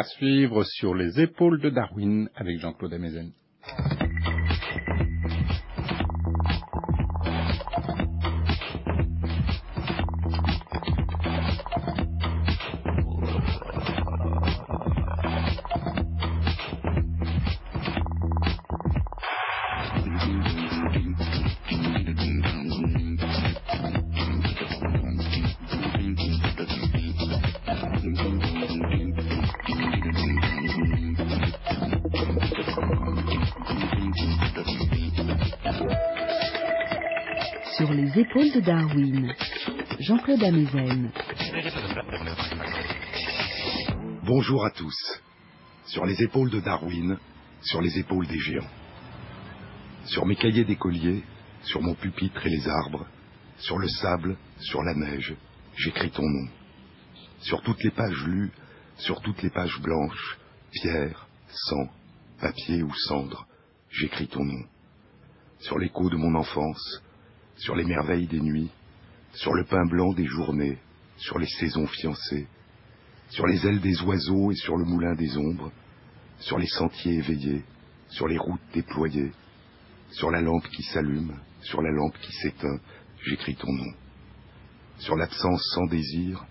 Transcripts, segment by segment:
À suivre sur les épaules de Darwin avec Jean-Claude Amezen. Darwin, Jean-Claude Amezen. Bonjour à tous. Sur les épaules de Darwin, sur les épaules des géants. Sur mes cahiers d'écolier, sur mon pupitre et les arbres, sur le sable, sur la neige, j'écris ton nom. Sur toutes les pages lues, sur toutes les pages blanches, pierre, sang, papier ou cendre, j'écris ton nom. Sur l'écho de mon enfance, sur les merveilles des nuits, sur le pain blanc des journées, sur les saisons fiancées, sur les ailes des oiseaux et sur le moulin des ombres, sur les sentiers éveillés, sur les routes déployées, sur la lampe qui s'allume, sur la lampe qui s'éteint, j'écris ton nom. Sur l'absence sans désir,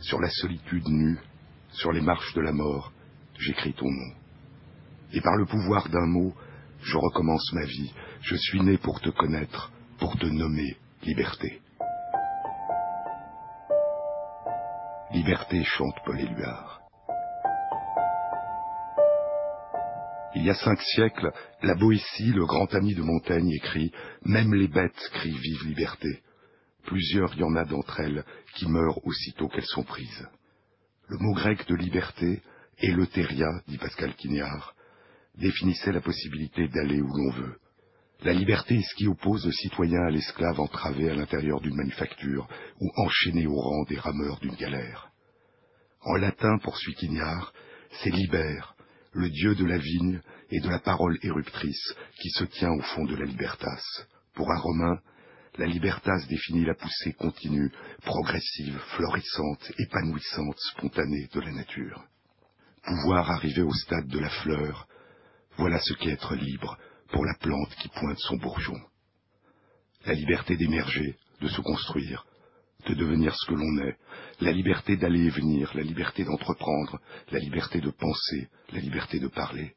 sur la solitude nue, sur les marches de la mort, j'écris ton nom. Et par le pouvoir d'un mot, je recommence ma vie, je suis né pour te connaître, pour te nommer liberté. Liberté chante Paul Éluard. Il y a cinq siècles, la Boétie, le grand ami de Montaigne, écrit Même les bêtes crient vive liberté. Plusieurs y en a d'entre elles qui meurent aussitôt qu'elles sont prises. Le mot grec de liberté, Eleutéria, dit Pascal Quignard, définissait la possibilité d'aller où l'on veut, la liberté est ce qui oppose le citoyen à l'esclave entravé à l'intérieur d'une manufacture ou enchaîné au rang des rameurs d'une galère. En latin, poursuit Quignard, c'est libère, le dieu de la vigne et de la parole éruptrice qui se tient au fond de la libertas. Pour un Romain, la libertas définit la poussée continue, progressive, florissante, épanouissante, spontanée de la nature. Pouvoir arriver au stade de la fleur, voilà ce qu'est être libre, pour la plante qui pointe son bourgeon. La liberté d'émerger, de se construire, de devenir ce que l'on est, la liberté d'aller et venir, la liberté d'entreprendre, la liberté de penser, la liberté de parler.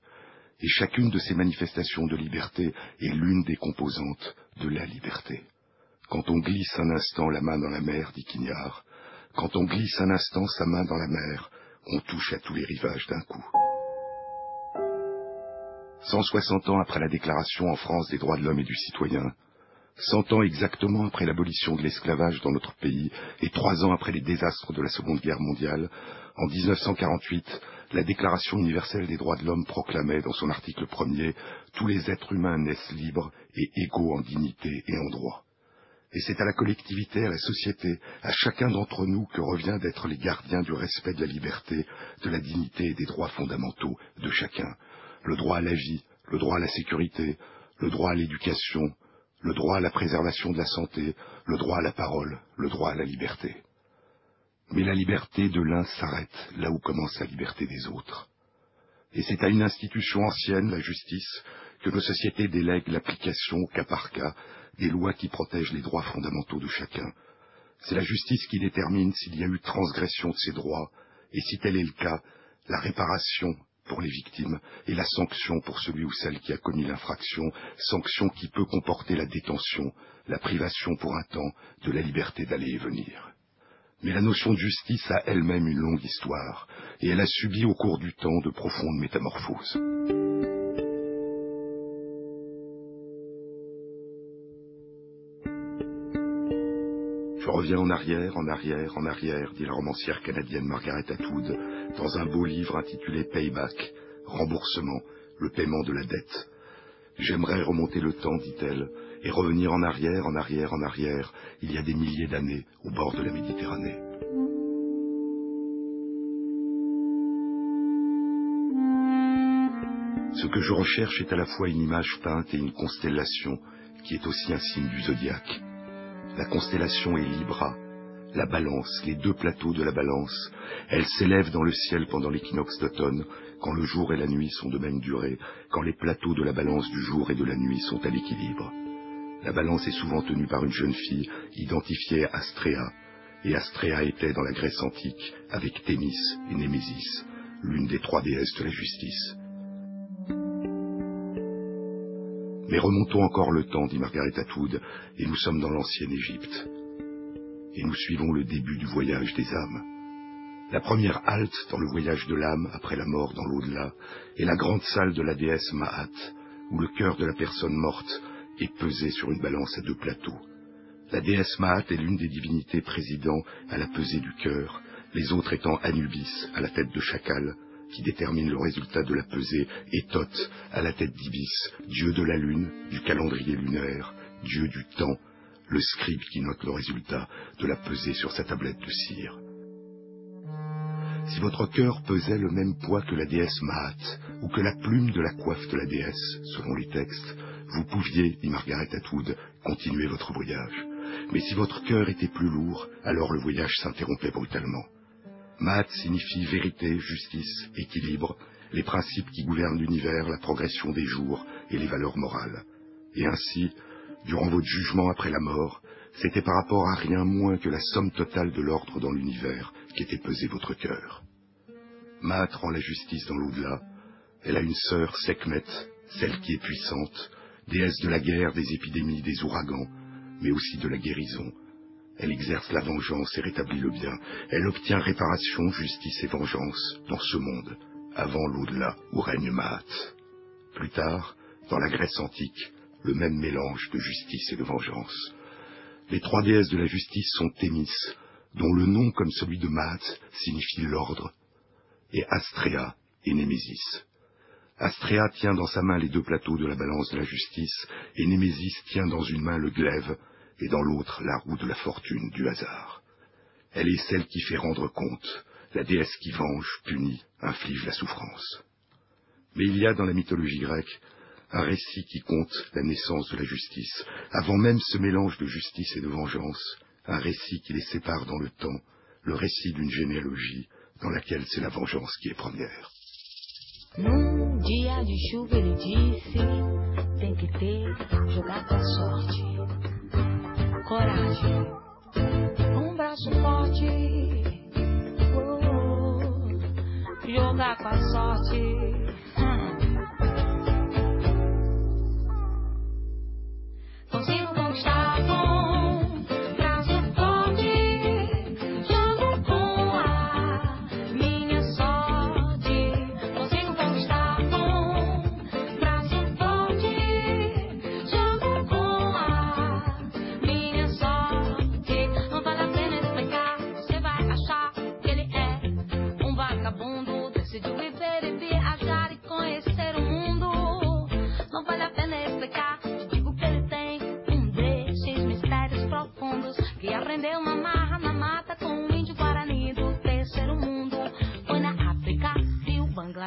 Et chacune de ces manifestations de liberté est l'une des composantes de la liberté. Quand on glisse un instant la main dans la mer, dit Quignard, quand on glisse un instant sa main dans la mer, on touche à tous les rivages d'un coup. 160 ans après la déclaration en France des droits de l'homme et du citoyen, cent ans exactement après l'abolition de l'esclavage dans notre pays et trois ans après les désastres de la Seconde Guerre mondiale, en 1948, la Déclaration universelle des droits de l'homme proclamait dans son article premier Tous les êtres humains naissent libres et égaux en dignité et en droit. Et c'est à la collectivité, à la société, à chacun d'entre nous que revient d'être les gardiens du respect de la liberté, de la dignité et des droits fondamentaux de chacun, le droit à la vie, le droit à la sécurité, le droit à l'éducation, le droit à la préservation de la santé, le droit à la parole, le droit à la liberté. Mais la liberté de l'un s'arrête là où commence la liberté des autres. Et c'est à une institution ancienne, la justice, que nos sociétés délèguent l'application cas par cas des lois qui protègent les droits fondamentaux de chacun. C'est la justice qui détermine s'il y a eu transgression de ces droits, et si tel est le cas, la réparation pour les victimes et la sanction pour celui ou celle qui a commis l'infraction, sanction qui peut comporter la détention, la privation pour un temps de la liberté d'aller et venir. Mais la notion de justice a elle-même une longue histoire, et elle a subi au cours du temps de profondes métamorphoses. Je reviens en arrière, en arrière, en arrière, dit la romancière canadienne Margaret Atwood, dans un beau livre intitulé Payback, remboursement, le paiement de la dette. J'aimerais remonter le temps, dit-elle, et revenir en arrière, en arrière, en arrière, il y a des milliers d'années, au bord de la Méditerranée. Ce que je recherche est à la fois une image peinte et une constellation qui est aussi un signe du zodiaque. La constellation est Libra, la balance, les deux plateaux de la balance. Elle s'élève dans le ciel pendant l'équinoxe d'automne, quand le jour et la nuit sont de même durée, quand les plateaux de la balance du jour et de la nuit sont à l'équilibre. La balance est souvent tenue par une jeune fille identifiée à Astréa, et Astréa était dans la Grèce antique avec Thémis et Némésis, l'une des trois déesses de la justice. Mais remontons encore le temps, dit Margaret Atwood, et nous sommes dans l'ancienne Égypte. Et nous suivons le début du voyage des âmes. La première halte dans le voyage de l'âme après la mort dans l'au-delà est la grande salle de la déesse Mahat, où le cœur de la personne morte est pesé sur une balance à deux plateaux. La déesse Mahat est l'une des divinités présidant à la pesée du cœur, les autres étant Anubis à la tête de chacal, qui détermine le résultat de la pesée, et Thoth à la tête d'Ibis, dieu de la lune, du calendrier lunaire, dieu du temps, le scribe qui note le résultat de la pesée sur sa tablette de cire. Si votre cœur pesait le même poids que la déesse Mahat, ou que la plume de la coiffe de la déesse, selon les textes, vous pouviez, dit Margaret Atwood, continuer votre voyage. Mais si votre cœur était plus lourd, alors le voyage s'interrompait brutalement. Mahat signifie vérité, justice, équilibre, les principes qui gouvernent l'univers, la progression des jours et les valeurs morales. Et ainsi, durant votre jugement après la mort, c'était par rapport à rien moins que la somme totale de l'ordre dans l'univers qu'était pesé votre cœur. Maat rend la justice dans l'au-delà. Elle a une sœur, Sekhmet, celle qui est puissante, déesse de la guerre, des épidémies, des ouragans, mais aussi de la guérison. Elle exerce la vengeance et rétablit le bien. Elle obtient réparation, justice et vengeance dans ce monde, avant l'au-delà où règne Maat. Plus tard, dans la Grèce antique, le même mélange de justice et de vengeance. Les trois déesses de la justice sont Thémis, dont le nom comme celui de Maat signifie l'ordre, et Astréa et Némésis. Astréa tient dans sa main les deux plateaux de la balance de la justice, et Némésis tient dans une main le glaive, et dans l'autre la roue de la fortune du hasard. Elle est celle qui fait rendre compte, la déesse qui venge, punit, inflige la souffrance. Mais il y a dans la mythologie grecque un récit qui compte la naissance de la justice, avant même ce mélange de justice et de vengeance, un récit qui les sépare dans le temps, le récit d'une généalogie dans laquelle c'est la vengeance qui est première. Coragem, um braço forte, oh, jogar com a sorte.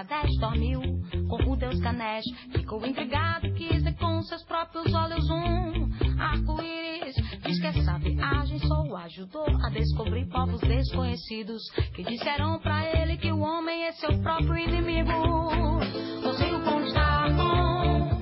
Bangladesh dormiu com o deus Ganesh. Ficou intrigado quis ver com seus próprios olhos um arco-íris. Diz que essa viagem só o ajudou a descobrir povos desconhecidos que disseram pra ele que o homem é seu próprio inimigo. Consigo conquistar com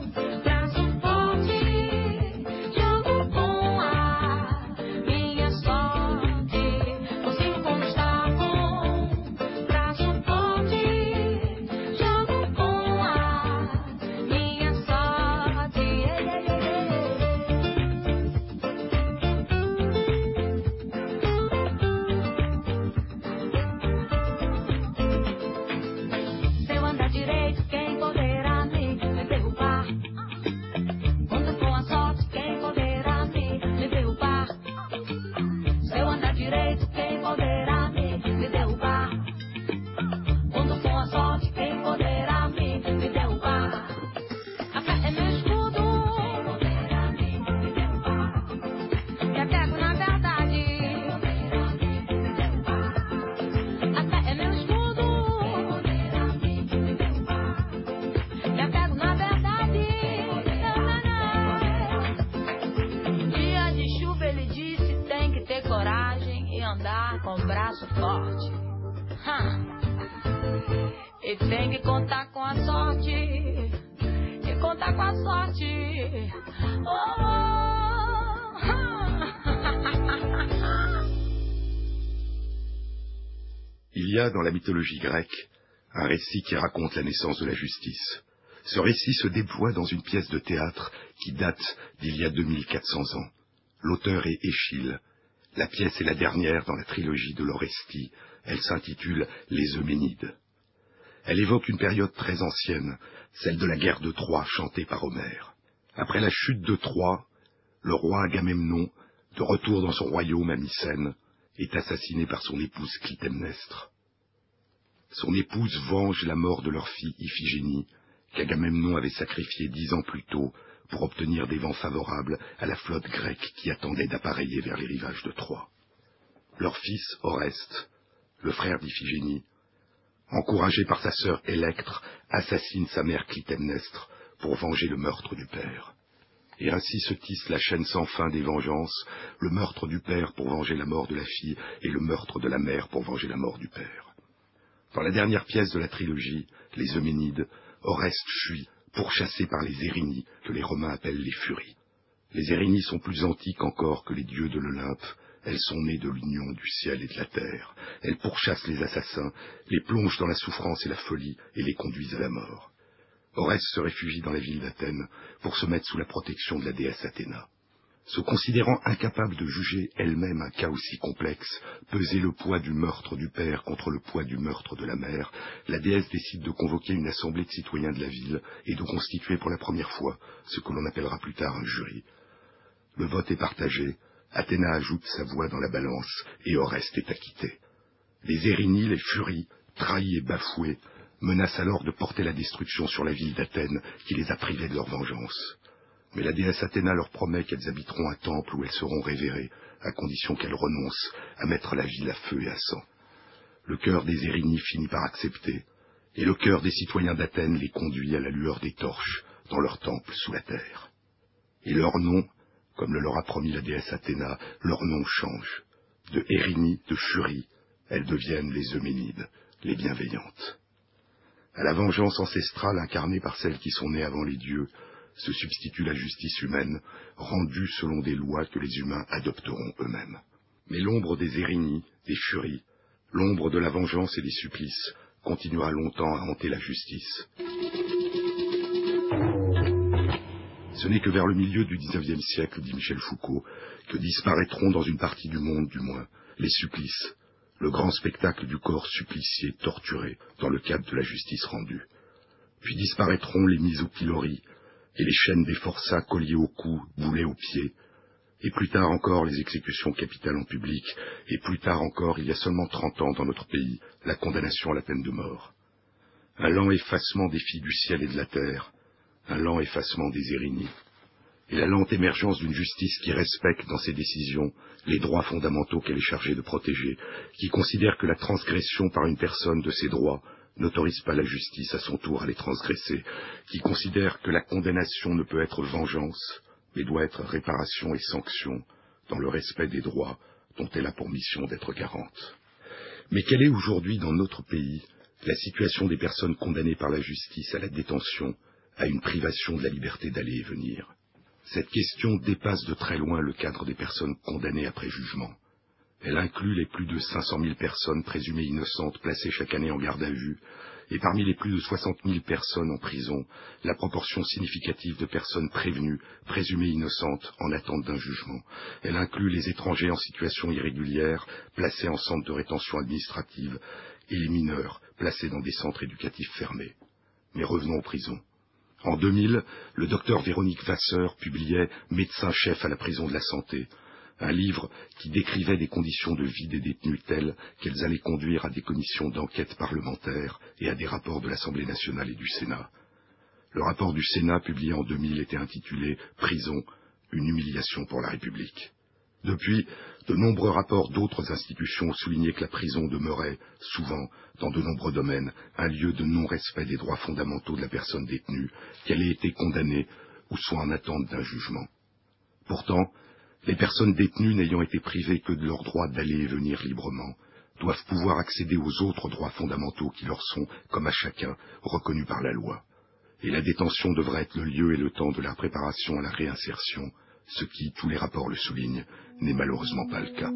Il y a dans la mythologie grecque un récit qui raconte la naissance de la justice. Ce récit se déploie dans une pièce de théâtre qui date d'il y a 2400 ans. L'auteur est Échille. La pièce est la dernière dans la trilogie de l'Orestie. Elle s'intitule Les Euménides. Elle évoque une période très ancienne, celle de la guerre de Troie chantée par Homère. Après la chute de Troie, le roi Agamemnon, de retour dans son royaume à Mycène, est assassiné par son épouse Clytemnestre. Son épouse venge la mort de leur fille Iphigénie, qu'Agamemnon avait sacrifiée dix ans plus tôt pour obtenir des vents favorables à la flotte grecque qui attendait d'appareiller vers les rivages de Troie. Leur fils, Oreste, le frère d'Iphigénie, encouragé par sa sœur Électre, assassine sa mère Clytemnestre pour venger le meurtre du père. Et ainsi se tisse la chaîne sans fin des vengeances, le meurtre du père pour venger la mort de la fille et le meurtre de la mère pour venger la mort du père. Dans la dernière pièce de la trilogie, Les Euménides, Oreste fuit, pourchassé par les Érinies, que les Romains appellent les Furies. Les Érinies sont plus antiques encore que les dieux de l'Olympe, elles sont nées de l'union du ciel et de la terre. Elles pourchassent les assassins, les plongent dans la souffrance et la folie et les conduisent à la mort. Oreste se réfugie dans la ville d'Athènes pour se mettre sous la protection de la déesse Athéna. Se considérant incapable de juger elle-même un cas aussi complexe, peser le poids du meurtre du père contre le poids du meurtre de la mère, la déesse décide de convoquer une assemblée de citoyens de la ville et de constituer pour la première fois ce que l'on appellera plus tard un jury. Le vote est partagé, Athéna ajoute sa voix dans la balance, et Oreste est acquitté. Les Érinies, les furies, trahis et bafoués, menacent alors de porter la destruction sur la ville d'Athènes qui les a privés de leur vengeance. Mais la déesse Athéna leur promet qu'elles habiteront un temple où elles seront révérées, à condition qu'elles renoncent à mettre la ville à feu et à sang. Le cœur des Érinies finit par accepter, et le cœur des citoyens d'Athènes les conduit à la lueur des torches dans leur temple sous la terre. Et leur nom, comme le leur a promis la déesse Athéna, leur nom change. De Érini, de Furie, elles deviennent les Euménides, les bienveillantes. À la vengeance ancestrale incarnée par celles qui sont nées avant les dieux, se substitue la justice humaine, rendue selon des lois que les humains adopteront eux-mêmes. Mais l'ombre des Érinies, des Furies, l'ombre de la vengeance et des supplices, continuera longtemps à hanter la justice. Ce n'est que vers le milieu du XIXe siècle, dit Michel Foucault, que disparaîtront dans une partie du monde, du moins, les supplices, le grand spectacle du corps supplicié torturé dans le cadre de la justice rendue. Puis disparaîtront les mises au pilori et les chaînes des forçats colliés au cou, boulets aux pieds, et plus tard encore les exécutions capitales en public, et plus tard encore, il y a seulement trente ans dans notre pays, la condamnation à la peine de mort. Un lent effacement des filles du ciel et de la terre, un lent effacement des Érinies, et la lente émergence d'une justice qui respecte dans ses décisions les droits fondamentaux qu'elle est chargée de protéger, qui considère que la transgression par une personne de ses droits n'autorise pas la justice à son tour à les transgresser, qui considère que la condamnation ne peut être vengeance, mais doit être réparation et sanction dans le respect des droits dont elle a pour mission d'être garante. Mais quelle est aujourd'hui dans notre pays la situation des personnes condamnées par la justice à la détention, à une privation de la liberté d'aller et venir? Cette question dépasse de très loin le cadre des personnes condamnées après jugement. Elle inclut les plus de 500 000 personnes présumées innocentes placées chaque année en garde à vue, et parmi les plus de 60 000 personnes en prison, la proportion significative de personnes prévenues, présumées innocentes, en attente d'un jugement. Elle inclut les étrangers en situation irrégulière, placés en centre de rétention administrative, et les mineurs, placés dans des centres éducatifs fermés. Mais revenons aux prisons. En 2000, le docteur Véronique Vasseur publiait Médecin-chef à la prison de la santé, un livre qui décrivait des conditions de vie des détenus telles qu'elles allaient conduire à des commissions d'enquête parlementaires et à des rapports de l'Assemblée nationale et du Sénat. Le rapport du Sénat publié en 2000 était intitulé Prison, une humiliation pour la République. Depuis, de nombreux rapports d'autres institutions ont souligné que la prison demeurait, souvent, dans de nombreux domaines, un lieu de non-respect des droits fondamentaux de la personne détenue, qu'elle ait été condamnée ou soit en attente d'un jugement. Pourtant, les personnes détenues n'ayant été privées que de leur droit d'aller et venir librement, doivent pouvoir accéder aux autres droits fondamentaux qui leur sont, comme à chacun, reconnus par la loi. Et la détention devrait être le lieu et le temps de leur préparation à la réinsertion, ce qui, tous les rapports le soulignent, n'est malheureusement pas le cas.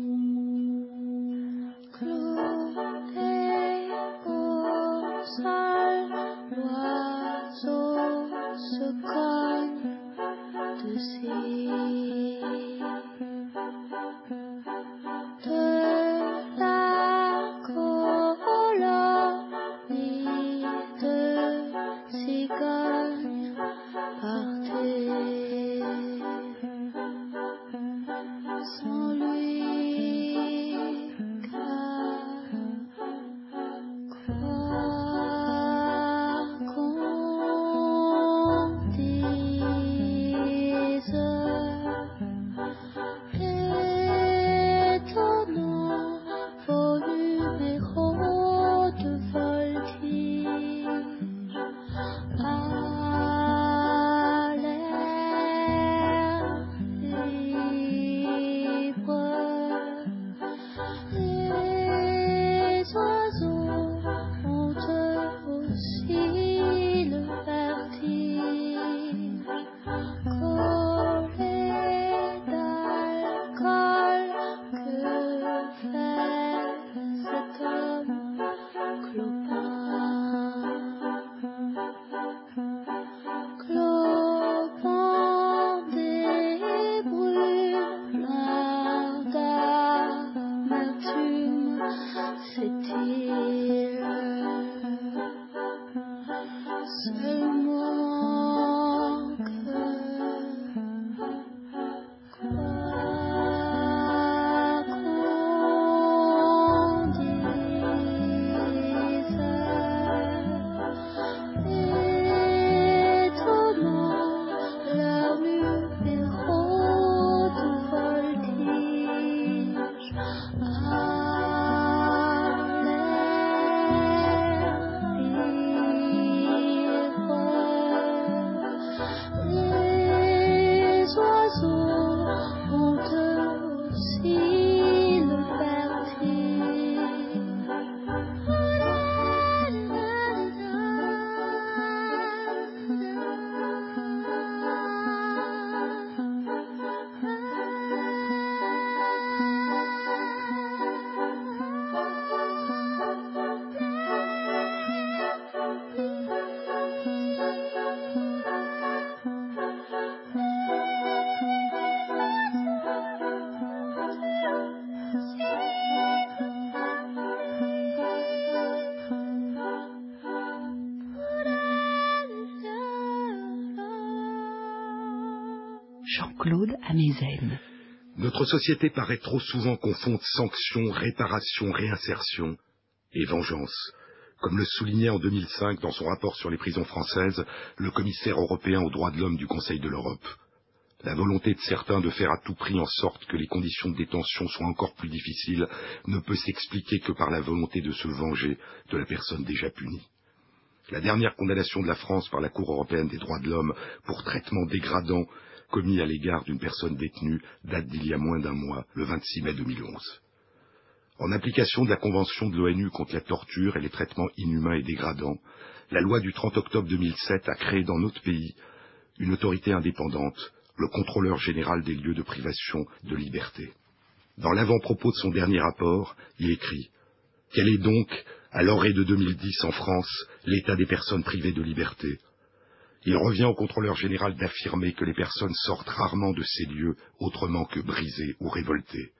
Jean-Claude Amezen. Notre société paraît trop souvent confondre sanction, réparation, réinsertion et vengeance, comme le soulignait en 2005 dans son rapport sur les prisons françaises le commissaire européen aux droits de l'homme du Conseil de l'Europe. La volonté de certains de faire à tout prix en sorte que les conditions de détention soient encore plus difficiles ne peut s'expliquer que par la volonté de se venger de la personne déjà punie. La dernière condamnation de la France par la Cour européenne des droits de l'homme pour traitement dégradant commis à l'égard d'une personne détenue date d'il y a moins d'un mois, le 26 mai 2011. En application de la Convention de l'ONU contre la torture et les traitements inhumains et dégradants, la loi du 30 octobre 2007 a créé dans notre pays une autorité indépendante, le contrôleur général des lieux de privation de liberté. Dans l'avant-propos de son dernier rapport, il écrit Quel est donc, à l'orée de 2010 en France, l'état des personnes privées de liberté? Il revient au contrôleur général d'affirmer que les personnes sortent rarement de ces lieux autrement que brisées ou révoltées.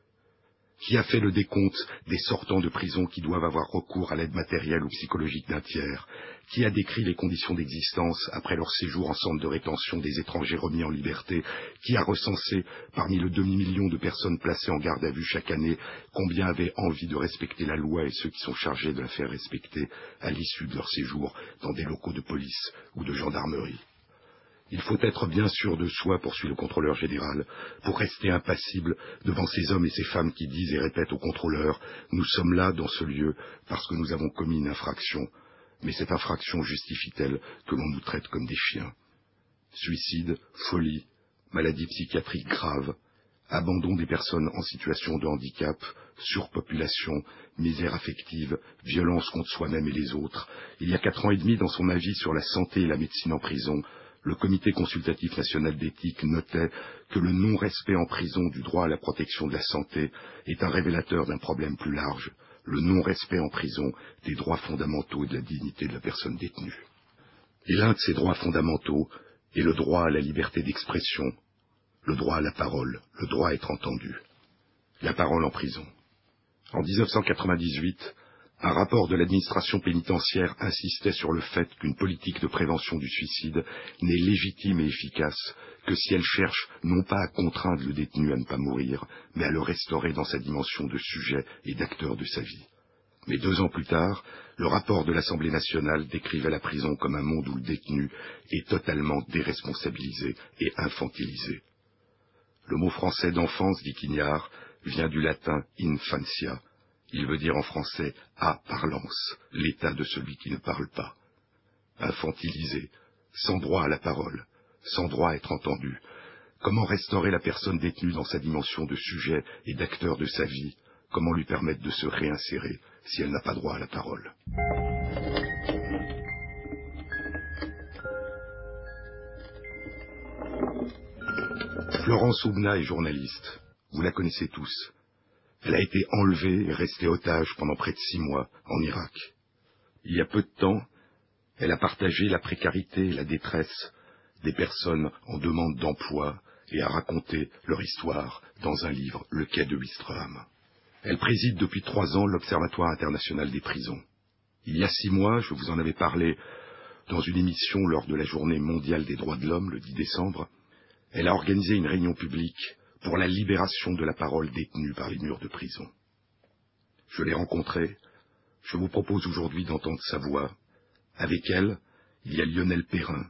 Qui a fait le décompte des sortants de prison qui doivent avoir recours à l'aide matérielle ou psychologique d'un tiers? Qui a décrit les conditions d'existence après leur séjour en centre de rétention des étrangers remis en liberté? Qui a recensé, parmi le demi-million de personnes placées en garde à vue chaque année, combien avaient envie de respecter la loi et ceux qui sont chargés de la faire respecter à l'issue de leur séjour dans des locaux de police ou de gendarmerie? Il faut être bien sûr de soi, poursuit le contrôleur général, pour rester impassible devant ces hommes et ces femmes qui disent et répètent au contrôleur Nous sommes là, dans ce lieu, parce que nous avons commis une infraction. Mais cette infraction justifie-t-elle que l'on nous traite comme des chiens? Suicide, folie, maladie psychiatrique grave, abandon des personnes en situation de handicap, surpopulation, misère affective, violence contre soi-même et les autres. Il y a quatre ans et demi, dans son avis sur la santé et la médecine en prison, le Comité consultatif national d'éthique notait que le non-respect en prison du droit à la protection de la santé est un révélateur d'un problème plus large, le non-respect en prison des droits fondamentaux et de la dignité de la personne détenue. Et l'un de ces droits fondamentaux est le droit à la liberté d'expression, le droit à la parole, le droit à être entendu. La parole en prison. En 1998, un rapport de l'administration pénitentiaire insistait sur le fait qu'une politique de prévention du suicide n'est légitime et efficace que si elle cherche non pas à contraindre le détenu à ne pas mourir, mais à le restaurer dans sa dimension de sujet et d'acteur de sa vie. Mais deux ans plus tard, le rapport de l'Assemblée nationale décrivait la prison comme un monde où le détenu est totalement déresponsabilisé et infantilisé. Le mot français d'enfance, dit Quignard, vient du latin infancia. Il veut dire en français à parlance, l'état de celui qui ne parle pas. Infantilisé, sans droit à la parole, sans droit à être entendu. Comment restaurer la personne détenue dans sa dimension de sujet et d'acteur de sa vie? Comment lui permettre de se réinsérer si elle n'a pas droit à la parole? Florence Oubna est journaliste. Vous la connaissez tous. Elle a été enlevée et restée otage pendant près de six mois en Irak. Il y a peu de temps, elle a partagé la précarité et la détresse des personnes en demande d'emploi et a raconté leur histoire dans un livre, Le quai de Wistreham. Elle préside depuis trois ans l'Observatoire international des prisons. Il y a six mois, je vous en avais parlé dans une émission lors de la journée mondiale des droits de l'homme, le 10 décembre, elle a organisé une réunion publique pour la libération de la parole détenue par les murs de prison. Je l'ai rencontrée, je vous propose aujourd'hui d'entendre sa voix. Avec elle, il y a Lionel Perrin,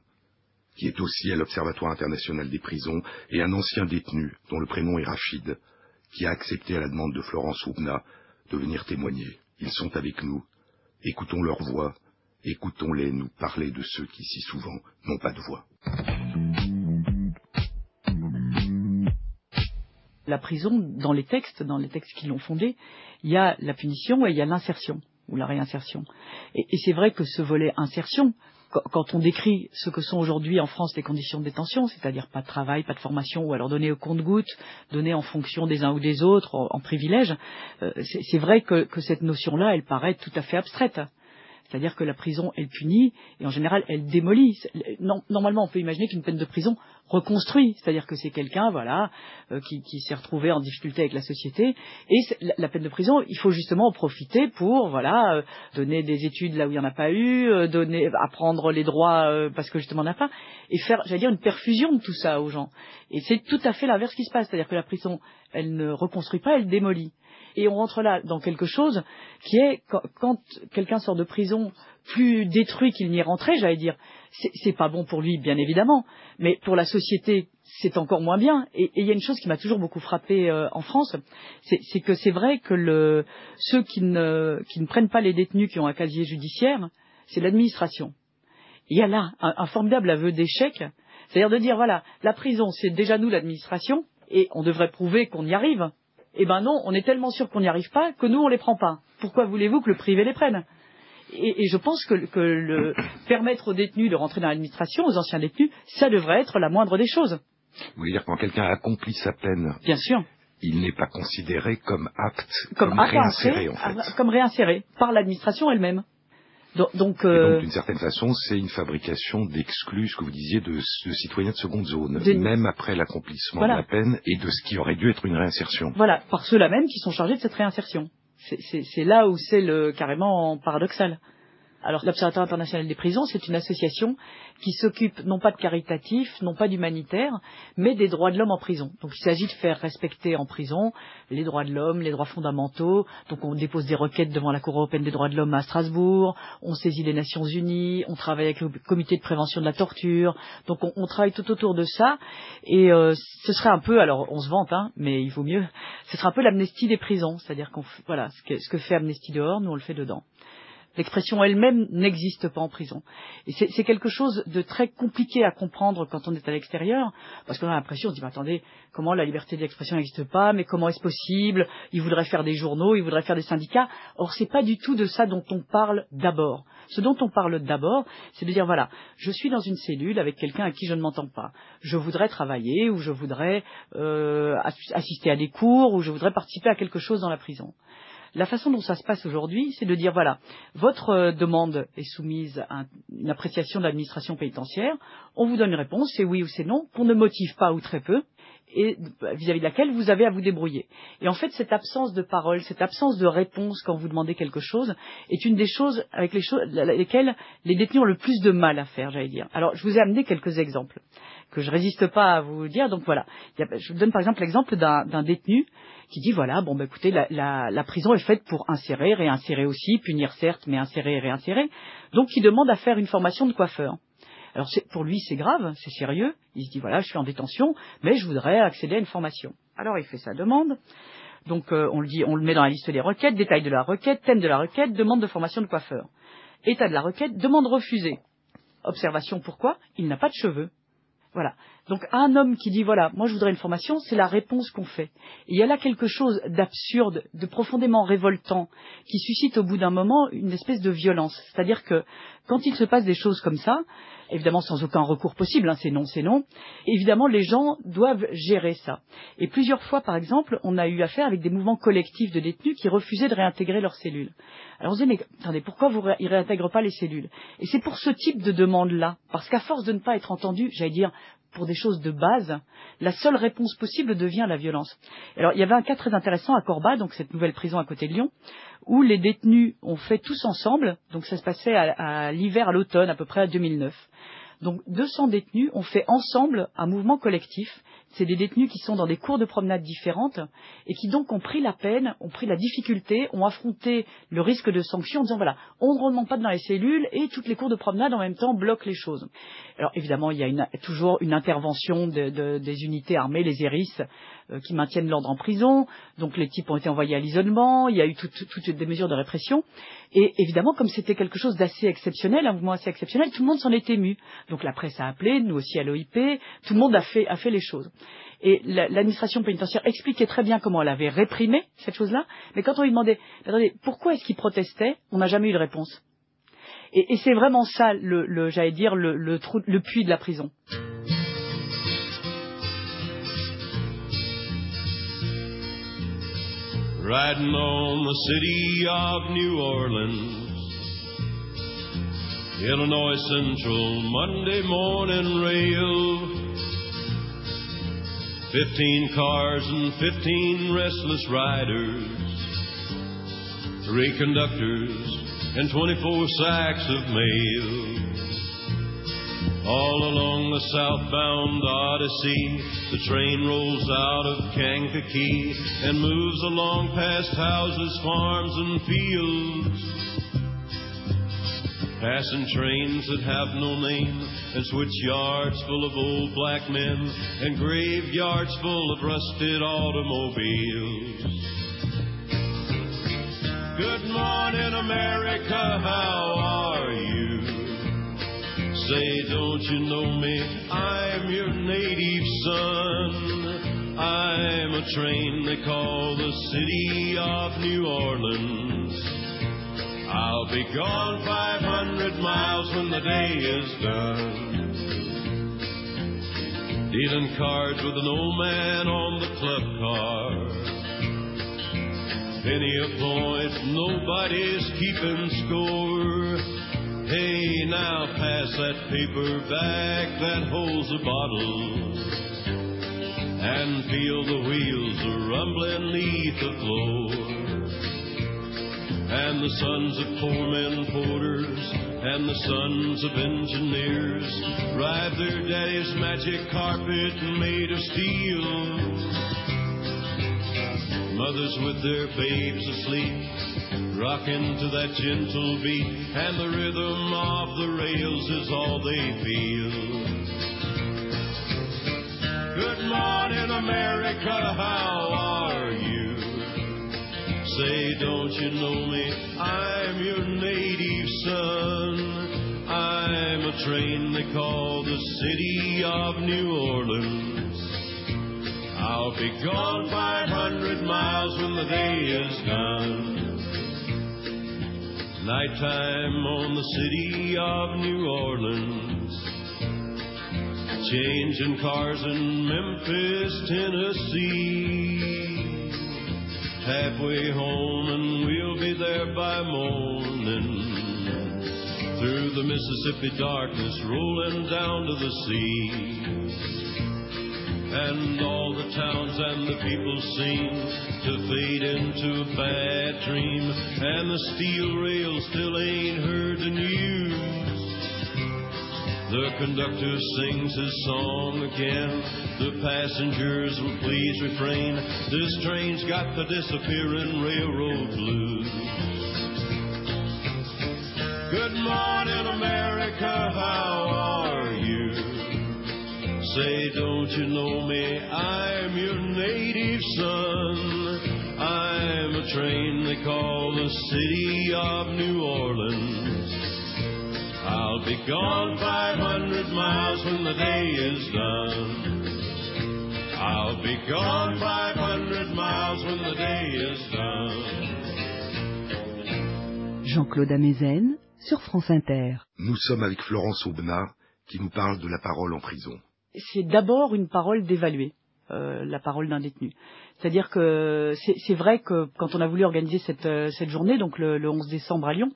qui est aussi à l'Observatoire international des prisons, et un ancien détenu, dont le prénom est Rachid, qui a accepté à la demande de Florence Oubna de venir témoigner. Ils sont avec nous. Écoutons leur voix, écoutons-les nous parler de ceux qui si souvent n'ont pas de voix. La prison, dans les textes, dans les textes qui l'ont fondée, il y a la punition et il y a l'insertion ou la réinsertion. Et, c'est vrai que ce volet insertion, quand on décrit ce que sont aujourd'hui en France les conditions de détention, c'est-à-dire pas de travail, pas de formation, ou alors donné au compte-gouttes, donné en fonction des uns ou des autres, en, en privilège, euh, c'est vrai que, que cette notion-là, elle paraît tout à fait abstraite. C'est-à-dire que la prison, elle punit et en général, elle démolit. Normalement, on peut imaginer qu'une peine de prison reconstruit. C'est-à-dire que c'est quelqu'un, voilà, euh, qui, s'est retrouvé en difficulté avec la société. Et la, peine de prison, il faut justement en profiter pour, voilà, euh, donner des études là où il n'y en a pas eu, euh, donner, apprendre les droits parce que justement il n'y en a pas, et faire, j'allais dire, une perfusion de tout ça aux gens. Et c'est tout à fait l'inverse qui se passe. C'est-à-dire que la prison, elle ne reconstruit pas, elle démolit. Et on rentre là dans quelque chose qui est quand, quelqu'un sort de prison plus détruit qu'il n'y est j'allais dire, c'est pas bon pour lui, bien évidemment, mais pour la société, c'est encore moins bien. Et il y a une chose qui m'a toujours beaucoup frappé euh, en France, c'est que c'est vrai que ceux qui ne, prennent pas les détenus qui ont un casier judiciaire, c'est l'administration. Il y a là un formidable aveu d'échec, c'est-à-dire de dire voilà, la prison, c'est déjà nous l'administration, et on devrait prouver qu'on y arrive. Eh ben non, on est tellement sûr qu'on n'y arrive pas que nous, on les prend pas. Pourquoi voulez-vous que le privé les prenne? Et, et, je pense que, que le, permettre aux détenus de rentrer dans l'administration, aux anciens détenus, ça devrait être la moindre des choses. Vous voulez dire quand quelqu'un accomplit sa peine Bien sûr. Il n'est pas considéré comme apte, comme, comme réinséré, en fait. Comme réinséré par l'administration elle-même. Donc, donc, euh, donc d'une certaine façon, c'est une fabrication d'exclus, ce que vous disiez, de, de citoyens de seconde zone, de... même après l'accomplissement voilà. de la peine et de ce qui aurait dû être une réinsertion. Voilà, par ceux-là même qui sont chargés de cette réinsertion. C'est là où c'est le carrément paradoxal. Alors l'Observatoire international des prisons, c'est une association qui s'occupe non pas de caritatif, non pas d'humanitaire, mais des droits de l'homme en prison. Donc il s'agit de faire respecter en prison les droits de l'homme, les droits fondamentaux. Donc on dépose des requêtes devant la Cour européenne des droits de l'homme à Strasbourg, on saisit les Nations Unies, on travaille avec le comité de prévention de la torture. Donc on, travaille tout autour de ça. Et euh, ce serait un peu, alors on se vante, hein, mais il vaut mieux, ce serait un peu l'amnestie des prisons. C'est-à-dire qu'on voilà, ce que, ce que fait Amnesty dehors, nous on le fait dedans. L'expression elle-même n'existe pas en prison. Et c'est quelque chose de très compliqué à comprendre quand on est à l'extérieur, parce qu'on a l'impression, on se dit, mais attendez, comment la liberté d'expression n'existe pas, mais comment est-ce possible? Ils voudraient faire des journaux, ils voudraient faire des syndicats. Or, c'est pas du tout de ça dont on parle d'abord. Ce dont on parle d'abord, c'est de dire, voilà, je suis dans une cellule avec quelqu'un à qui je ne m'entends pas. Je voudrais travailler, ou je voudrais euh, ass- assister à des cours, ou je voudrais participer à quelque chose dans la prison. La façon dont ça se passe aujourd'hui, c'est de dire voilà, votre euh, demande est soumise à un- une appréciation de l'administration pénitentiaire, on vous donne une réponse, c'est oui ou c'est non, qu'on ne motive pas ou très peu, et euh, vis-à-vis de laquelle vous avez à vous débrouiller. Et en fait, cette absence de parole, cette absence de réponse quand vous demandez quelque chose, est une des choses avec lesquelles les détenus ont le plus de mal à faire, j'allais dire. Alors, je vous ai amené quelques exemples que je résiste pas à vous dire. Donc voilà, je vous donne par exemple l'exemple d'un détenu qui dit voilà, bon, bah, écoutez, la, prison est faite pour insérer, réinsérer aussi, punir certes, mais insérer et réinsérer. Donc il demande à faire une formation de coiffeur. Alors pour lui c'est grave, c'est sérieux. Il se dit voilà, je suis en détention, mais je voudrais accéder à une formation. Alors il fait sa demande. Donc euh, on le dit, on le met dans la liste des requêtes, détail de la requête, thème de la requête, demande de formation de coiffeur. État de la requête, demande refusée. Observation pourquoi? Il n'a pas de cheveux. Voilà. Donc un homme qui dit voilà, moi je voudrais une formation, c'est la réponse qu'on fait. Et il y a là quelque chose d'absurde, de profondément révoltant, qui suscite au bout d'un moment une espèce de violence. C'est-à-dire que quand il se passe des choses comme ça, évidemment sans aucun recours possible, hein, c'est non, c'est non, évidemment les gens doivent gérer ça. Et plusieurs fois, par exemple, on a eu affaire avec des mouvements collectifs de détenus qui refusaient de réintégrer leurs cellules. Alors on se dit, mais attendez, pourquoi vous ils réintègrent pas les cellules? Et c'est pour ce type de demande-là, parce qu'à force de ne pas être entendu, j'allais dire, pour des choses de base, la seule réponse possible devient la violence. Alors, il y avait un cas très intéressant à Corba, donc cette nouvelle prison à côté de Lyon, où les détenus ont fait tous ensemble, donc ça se passait à, à l'hiver, à l'automne, à peu près à 2009. Donc 200 détenus ont fait ensemble un mouvement collectif. C'est des détenus qui sont dans des cours de promenade différentes et qui donc ont pris la peine, ont pris la difficulté, ont affronté le risque de sanctions en disant voilà, on ne remonte pas dans les cellules et toutes les cours de promenade en même temps bloquent les choses. Alors évidemment, il y a toujours une intervention de- de- des unités armées, les ERIS, euh, qui maintiennent l'ordre en prison. Donc les types ont été envoyés à l'isolement. Il y a eu toutes, des mesures de répression. Et évidemment, comme c'était quelque chose d'assez exceptionnel, un mouvement assez exceptionnel, tout le monde s'en est ému. Donc la presse a appelé, nous aussi à l'OIP, tout le monde a fait les choses. Et la- l'administration pénitentiaire expliquait très bien comment elle avait réprimé cette chose-là, mais quand on lui demandait, attendez, pourquoi est-ce qu'il protestait, on n'a jamais eu de réponse. Et, c'est vraiment ça, le, j'allais dire, le, le, trou, le puits de la prison. Riding on the city of New Orleans, Illinois Central, Monday morning rail. Fifteen cars and fifteen restless riders, three conductors and twenty-four sacks of mail. All along the southbound Odyssey, the train rolls out of Kankakee and moves along past houses, farms, and fields. Passing trains that have no name, and switchyards full of old black men, and graveyards full of rusted automobiles. Good morning, America, how are you? Say, don't you know me? I'm your native son. I'm a train they call the city of New Orleans. I'll be gone 500 miles when the day is done. Dealing cards with an old man on the club car. Penny a point, nobody's keeping score. Hey, now pass that paper back that holds a bottle. And feel the wheels rumbling neath the floor. And the sons of foremen porters and the sons of engineers ride their daddy's magic carpet made of steel. Mothers with their babes asleep, rocking to that gentle beat, and the rhythm of the rails is all they feel. Good morning, America, how? Say, don't you know me? I'm your native son. I'm a train they call the city of New Orleans. I'll be gone 500 miles when the day is done. Nighttime on the city of New Orleans. Changing cars in Memphis, Tennessee. Halfway home and we'll be there by morning. Through the Mississippi darkness rolling down to the sea. And all the towns and the people seem to fade into a bad dream. And the steel rail still ain't heard the news. The conductor sings his song again. The passengers will please refrain. This train's got the disappearing railroad blues. Good morning, America, how are you? Say, don't you know me? I'm your native son. I'm a train they call the city of New Orleans. I'll be gone 500 miles when the day is done. I'll be gone 500 miles when the day is done. Jean-Claude Amezen sur France Inter. Nous sommes avec Florence Aubenas qui nous parle de la parole en prison. c'est d'abord une parole d'évaluer euh, la parole d'un détenu. C'est-à-dire que c'est vrai que quand on a voulu organiser cette, euh, cette journée, donc le, le 11 décembre à Lyon,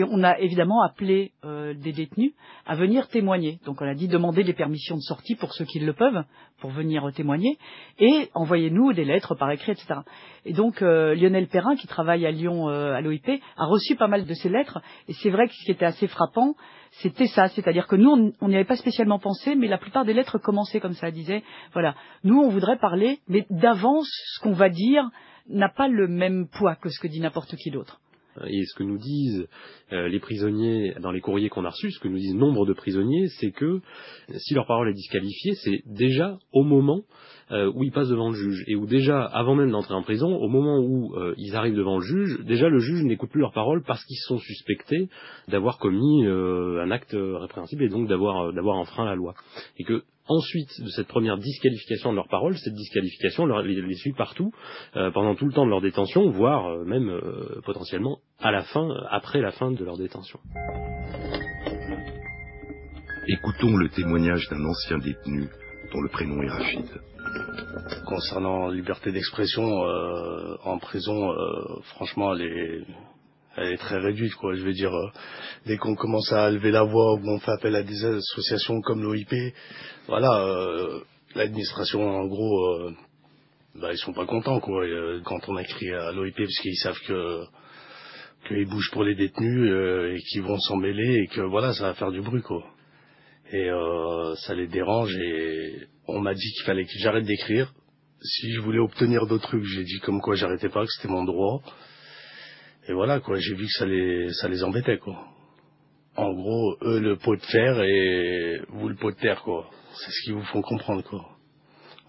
on a évidemment appelé euh, des détenus à venir témoigner. Donc on a dit demander des permissions de sortie pour ceux qui le peuvent, pour venir euh, témoigner, et envoyez-nous des lettres par écrit, etc. Et donc euh, Lionel Perrin, qui travaille à Lyon à l'OIP, a reçu pas mal de ces lettres, et c'est vrai que ce qui était assez frappant, c'était ça, c'est-à-dire que nous, on n'y avait pas spécialement pensé, mais la plupart des lettres commençaient comme ça, disaient, voilà, nous, on voudrait parler, mais d'avance, ce qu'on va dire n'a pas le même poids que ce que dit n'importe qui d'autre. Et ce que nous disent euh, les prisonniers dans les courriers qu'on a reçus, ce que nous disent nombre de prisonniers, c'est que si leur parole est disqualifiée, c'est déjà au moment euh, où ils passent devant le juge et où déjà, avant même d'entrer en prison, au moment où euh, ils arrivent devant le juge, déjà le juge n'écoute plus leur parole parce qu'ils sont suspectés d'avoir commis un acte répréhensible et donc d'avoir d'avoir enfreint la loi. Et que ensuite de cette première disqualification de leur parole, cette disqualification leur, les, les suit partout euh, pendant tout le temps de leur détention, voire euh, même euh, potentiellement à la fin, après la fin de leur détention. Écoutons le témoignage d'un ancien détenu dont le prénom est Rachid. Concernant la liberté d'expression euh, en prison, euh, franchement, elle est, elle est très réduite. Quoi. Je veux dire, euh, dès qu'on commence à lever la voix ou on fait appel à des associations comme l'OIP, voilà, euh, l'administration, en gros, euh, bah, ils sont pas contents. Quoi. Euh, quand on écrit à l'OIP, parce qu'ils savent que qu'ils bougent pour les détenus euh, et qu'ils vont s'en mêler et que voilà, ça va faire du bruit. quoi. Et euh, ça les dérange et on m'a dit qu'il fallait que j'arrête d'écrire. Si je voulais obtenir d'autres trucs, j'ai dit comme quoi j'arrêtais pas, que c'était mon droit. Et voilà, quoi, j'ai vu que ça les, ça les embêtait, quoi. En gros, eux le pot de fer et vous le pot de terre, quoi. C'est ce qu'ils vous font comprendre, quoi.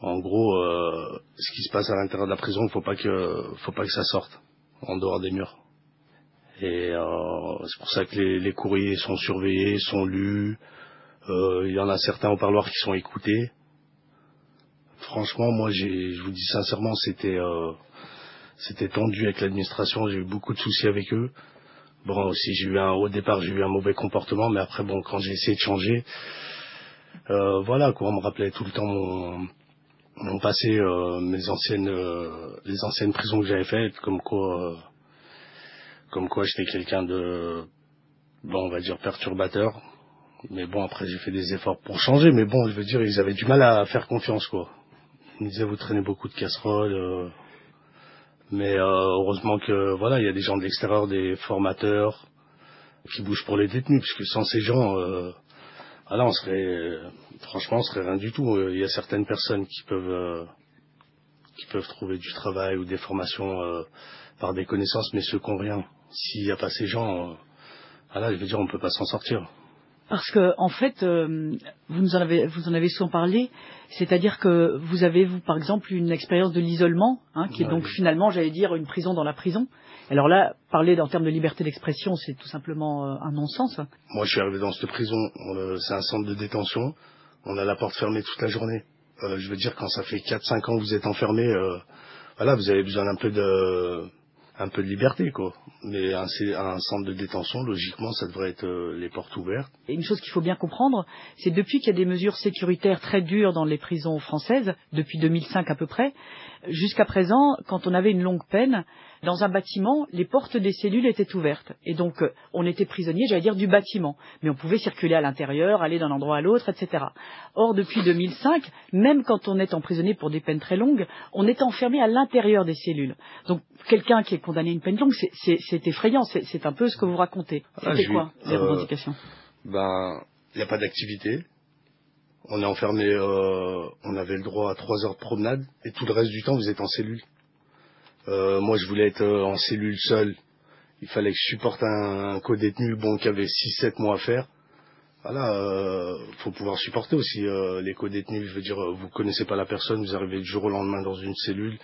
En gros, euh, ce qui se passe à l'intérieur de la prison, faut pas que, faut pas que ça sorte en dehors des murs. Et euh, c'est pour ça que les, les courriers sont surveillés, sont lus. Euh, Il y en a certains au parloir qui sont écoutés. Franchement, moi, je vous dis sincèrement, c'était, euh, c'était tendu avec l'administration. J'ai eu beaucoup de soucis avec eux. Bon, aussi, j'ai eu un, au départ, j'ai eu un mauvais comportement, mais après, bon, quand j'ai essayé de changer, euh, voilà, quoi, on me rappelait tout le temps mon, mon passé, euh, mes anciennes, euh, les anciennes prisons que j'avais faites, comme quoi, euh, comme quoi j'étais quelqu'un de, bon, on va dire perturbateur. Mais bon, après, j'ai fait des efforts pour changer. Mais bon, je veux dire, ils avaient du mal à faire confiance, quoi. Ils me disaient, vous traînez beaucoup de casseroles. Mais euh, heureusement que, voilà, il y a des gens de l'extérieur, des formateurs, qui bougent pour les détenus. Puisque sans ces gens, euh, voilà, on serait, franchement, on serait rien du tout. Euh, Il y a certaines personnes qui peuvent, euh, qui peuvent trouver du travail ou des formations euh, par des connaissances, mais ceux qui n'ont rien. S'il n'y a pas ces gens, euh, voilà, je veux dire, on ne peut pas s'en sortir. Parce que, en fait, euh, vous nous en avez, vous en avez souvent parlé, c'est-à-dire que vous avez, vous, par exemple, une expérience de l'isolement, hein, qui est Ouais, donc oui. finalement, j'allais dire, une prison dans la prison. Alors là, parler en termes de liberté d'expression, c'est tout simplement euh, un non-sens. Moi, je suis arrivé dans cette prison, on, euh, c'est un centre de détention, on a la porte fermée toute la journée. Euh, je veux dire, quand ça fait 4-5 ans que vous êtes enfermé, euh, voilà, vous avez besoin d'un peu de un peu de liberté, quoi. Mais un, centre de détention, logiquement, ça devrait être euh, les portes ouvertes. Une chose qu'il faut bien comprendre, c'est depuis qu'il y a des mesures sécuritaires très dures dans les prisons françaises, depuis 2005 à peu près, jusqu'à présent, quand on avait une longue peine, dans un bâtiment, les portes des cellules étaient ouvertes. Et donc, euh, on était prisonnier, j'allais dire, du bâtiment. Mais on pouvait circuler à l'intérieur, aller d'un endroit à l'autre, etc. Or, depuis 2005, même quand on est emprisonné pour des peines très longues, on est enfermé à l'intérieur des cellules. Donc, quelqu'un qui est condamné à une peine longue, c'est- effrayant. C'est un peu ce que vous racontez. Ah, C'était j'ai- quoi, les euh, revendications? Ben, il n'y a pas d'activité. On est enfermé, euh, on avait le droit à 3 heures de promenade, et tout le reste du temps, vous êtes en cellule. Euh, moi, je voulais être en cellule seul. Il fallait que je supporte un, un co-détenu, bon, qui avait 6-7 mois à faire. Voilà, euh, faut pouvoir supporter aussi euh, les co-détenus. Je veux dire, euh, vous connaissez pas la personne, vous arrivez du jour au lendemain dans une cellule.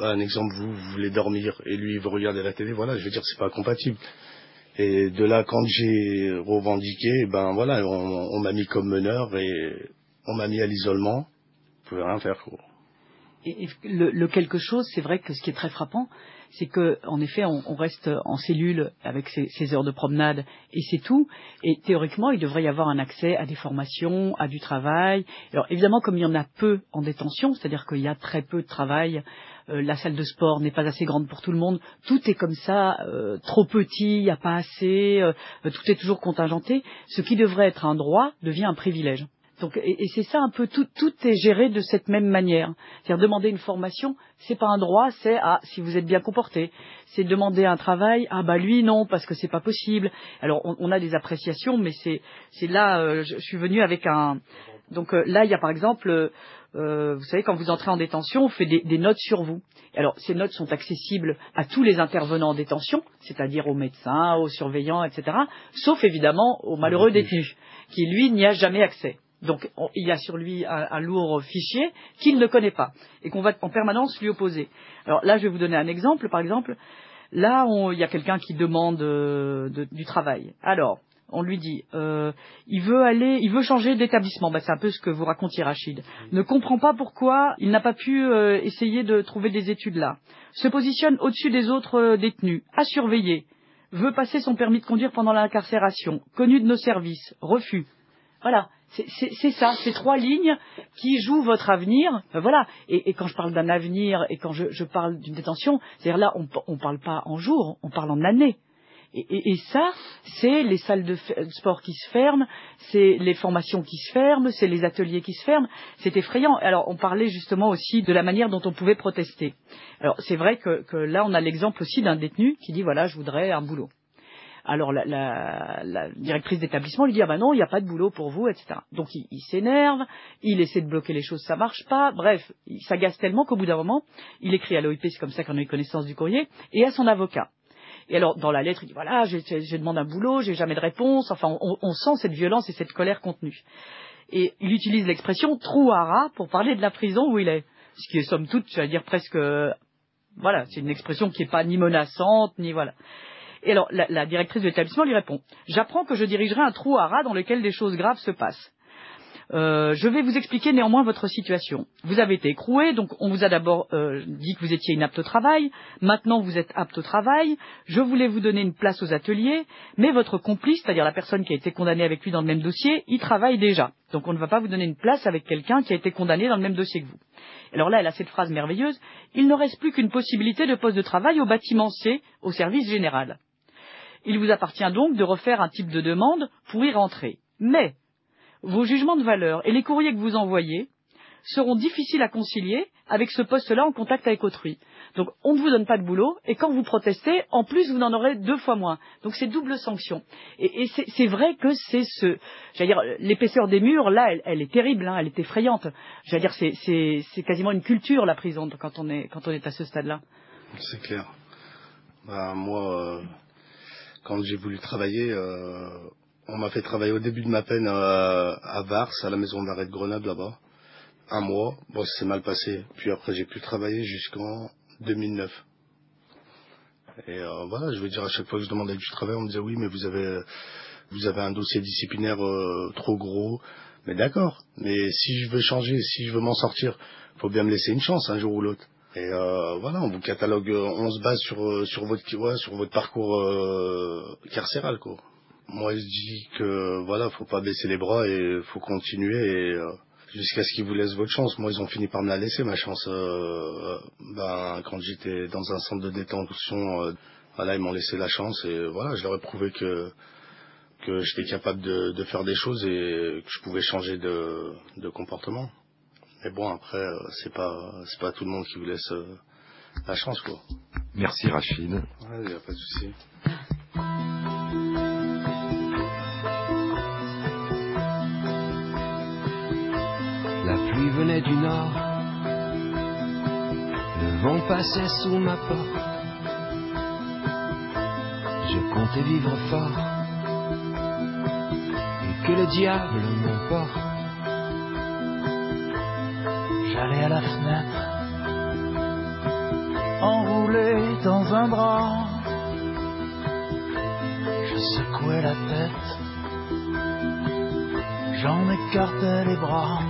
Un exemple, vous, vous voulez dormir et lui, il veut regarder la télé. Voilà, je veux dire, c'est pas compatible. Et de là, quand j'ai revendiqué, ben voilà, on, m'a mis comme meneur et on m'a mis à l'isolement. Je pouvais rien faire. Quoi. Et, et le, le quelque chose, c'est vrai que ce qui est très frappant, c'est que en effet, on, reste en cellule avec ses, ses heures de promenade et c'est tout. Et théoriquement, il devrait y avoir un accès à des formations, à du travail. Alors évidemment, comme il y en a peu en détention, c'est-à-dire qu'il y a très peu de travail, euh, la salle de sport n'est pas assez grande pour tout le monde, tout est comme ça, euh, trop petit, il n'y a pas assez, euh, tout est toujours contingenté. Ce qui devrait être un droit devient un privilège. Donc, et, et c'est ça un peu tout, tout est géré de cette même manière. C'est-à-dire demander une formation, c'est pas un droit, c'est ah si vous êtes bien comporté. C'est demander un travail, ah bah lui non parce que c'est pas possible. Alors on, on a des appréciations, mais c'est c'est là euh, je, je suis venu avec un donc euh, là il y a par exemple euh, euh, vous savez quand vous entrez en détention on fait des, des notes sur vous. Alors ces notes sont accessibles à tous les intervenants en détention, c'est-à-dire aux médecins, aux surveillants, etc. Sauf évidemment au malheureux détenu qui lui n'y a jamais accès. Donc on- il y a sur lui un, un lourd fichier qu'il ne connaît pas et qu'on va en permanence lui opposer. Alors là, je vais vous donner un exemple. Par exemple, là, on- il y a quelqu'un qui demande euh, de- du travail. Alors, on lui dit, euh, il veut aller, il veut changer d'établissement. Bah, c'est un peu ce que vous racontiez, Rachid. Ne comprend pas pourquoi il n'a pas pu euh, essayer de trouver des études là. Se positionne au-dessus des autres détenus. À surveiller. Veut passer son permis de conduire pendant l'incarcération. Connu de nos services. Refus. Voilà, c'est- ça, ces trois lignes qui jouent votre avenir. Euh, voilà, et, quand je parle d'un avenir et quand je, parle d'une détention, c'est-à-dire là, on ne parle pas en jours, on parle en années. Et, ça, c'est les salles de, sport qui se ferment, c'est les formations qui se ferment, c'est les ateliers qui se ferment. C'est effrayant. Alors, on parlait justement aussi de la manière dont on pouvait protester. Alors, c'est vrai que là, on a l'exemple aussi d'un détenu qui dit voilà, je voudrais un boulot. Alors la, la- la directrice d'établissement lui dit ah ben non il n'y a pas de boulot pour vous etc. Donc il, s'énerve, il essaie de bloquer les choses, ça marche pas. Bref, il s'agace tellement qu'au bout d'un moment il écrit à l'OIP, c'est comme ça qu'on a eu connaissance du courrier, et à son avocat. Et alors dans la lettre il dit voilà j'ai demandé un boulot, j'ai jamais de réponse. Enfin on, sent cette violence et cette colère contenue. Et il utilise l'expression trou à rat pour parler de la prison où il est, ce qui est somme toute, j'allais dire presque euh, voilà, c'est une expression qui n'est pas ni menaçante ni voilà. Et alors, la, directrice de l'établissement lui répond J'apprends que je dirigerai un trou à rat dans lequel des choses graves se passent. Euh, je vais vous expliquer néanmoins votre situation. Vous avez été écroué, donc on vous a d'abord euh, dit que vous étiez inapte au travail. Maintenant, vous êtes apte au travail. Je voulais vous donner une place aux ateliers, mais votre complice, c'est-à-dire la personne qui a été condamnée avec lui dans le même dossier, y travaille déjà. Donc on ne va pas vous donner une place avec quelqu'un qui a été condamné dans le même dossier que vous. Alors là, elle a cette phrase merveilleuse Il ne reste plus qu'une possibilité de poste de travail au bâtimentier, au service général. Il vous appartient donc de refaire un type de demande pour y rentrer. Mais vos jugements de valeur et les courriers que vous envoyez seront difficiles à concilier avec ce poste-là en contact avec autrui. Donc on ne vous donne pas de boulot et quand vous protestez, en plus vous en aurez deux fois moins. Donc c'est double sanction. Et, c'est vrai que c'est ce, j'allais dire, l'épaisseur des murs là, elle, est terrible, hein, elle est effrayante. J'allais dire, c'est quasiment une culture la prison quand on est quand on est à ce stade-là. C'est clair. Bah, moi, euh, quand j'ai voulu travailler, euh, on m'a fait travailler au début de ma peine euh, à Vars, à la maison d'arrêt de Grenoble là-bas. Un mois. Bon, c'est mal passé. Puis après, j'ai pu travailler jusqu'en 2009. Et euh, voilà, je veux dire, à chaque fois que je demandais du travail, on me disait oui, mais vous avez, vous avez un dossier disciplinaire trop gros. Mais d'accord. Mais si je veux changer, si je veux m'en sortir, faut bien me laisser une chance un jour ou l'autre. Et euh, voilà, on vous catalogue, euh, on se base sur euh, sur votre ouais, sur votre parcours euh, carcéral quoi. Moi, je dis que voilà, faut pas baisser les bras et faut continuer et euh, jusqu'à ce qu'ils vous laissent votre chance. Moi, ils ont fini par me la laisser ma chance. Euh, ben quand j'étais dans un centre de détention, voilà, ils m'ont laissé la chance et voilà, je leur ai prouvé que que j'étais capable de, de faire des choses et que je pouvais changer de, de comportement. Mais bon, après, euh, c'est pas c'est pas tout le monde qui vous laisse euh, la chance quoi. Merci Rachid. Ouais, y a pas de souci. La pluie venait du nord, le vent passait sous ma porte. Je comptais vivre fort et que le diable m'emporte. J'allais à la fenêtre, enroulé dans un drap. Je secouais la tête, j'en écartais les bras.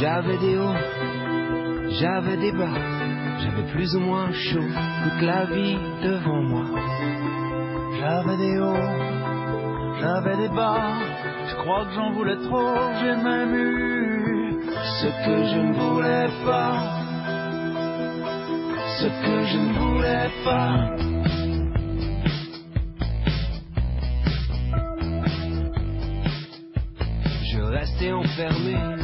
J'avais des hauts, j'avais des bas, j'avais plus ou moins chaud toute la vie devant moi. J'avais des hauts, j'avais des bas. Crois que j'en voulais trop, j'ai même eu Ce que je ne voulais pas, ce que je ne voulais pas. Je restais enfermé,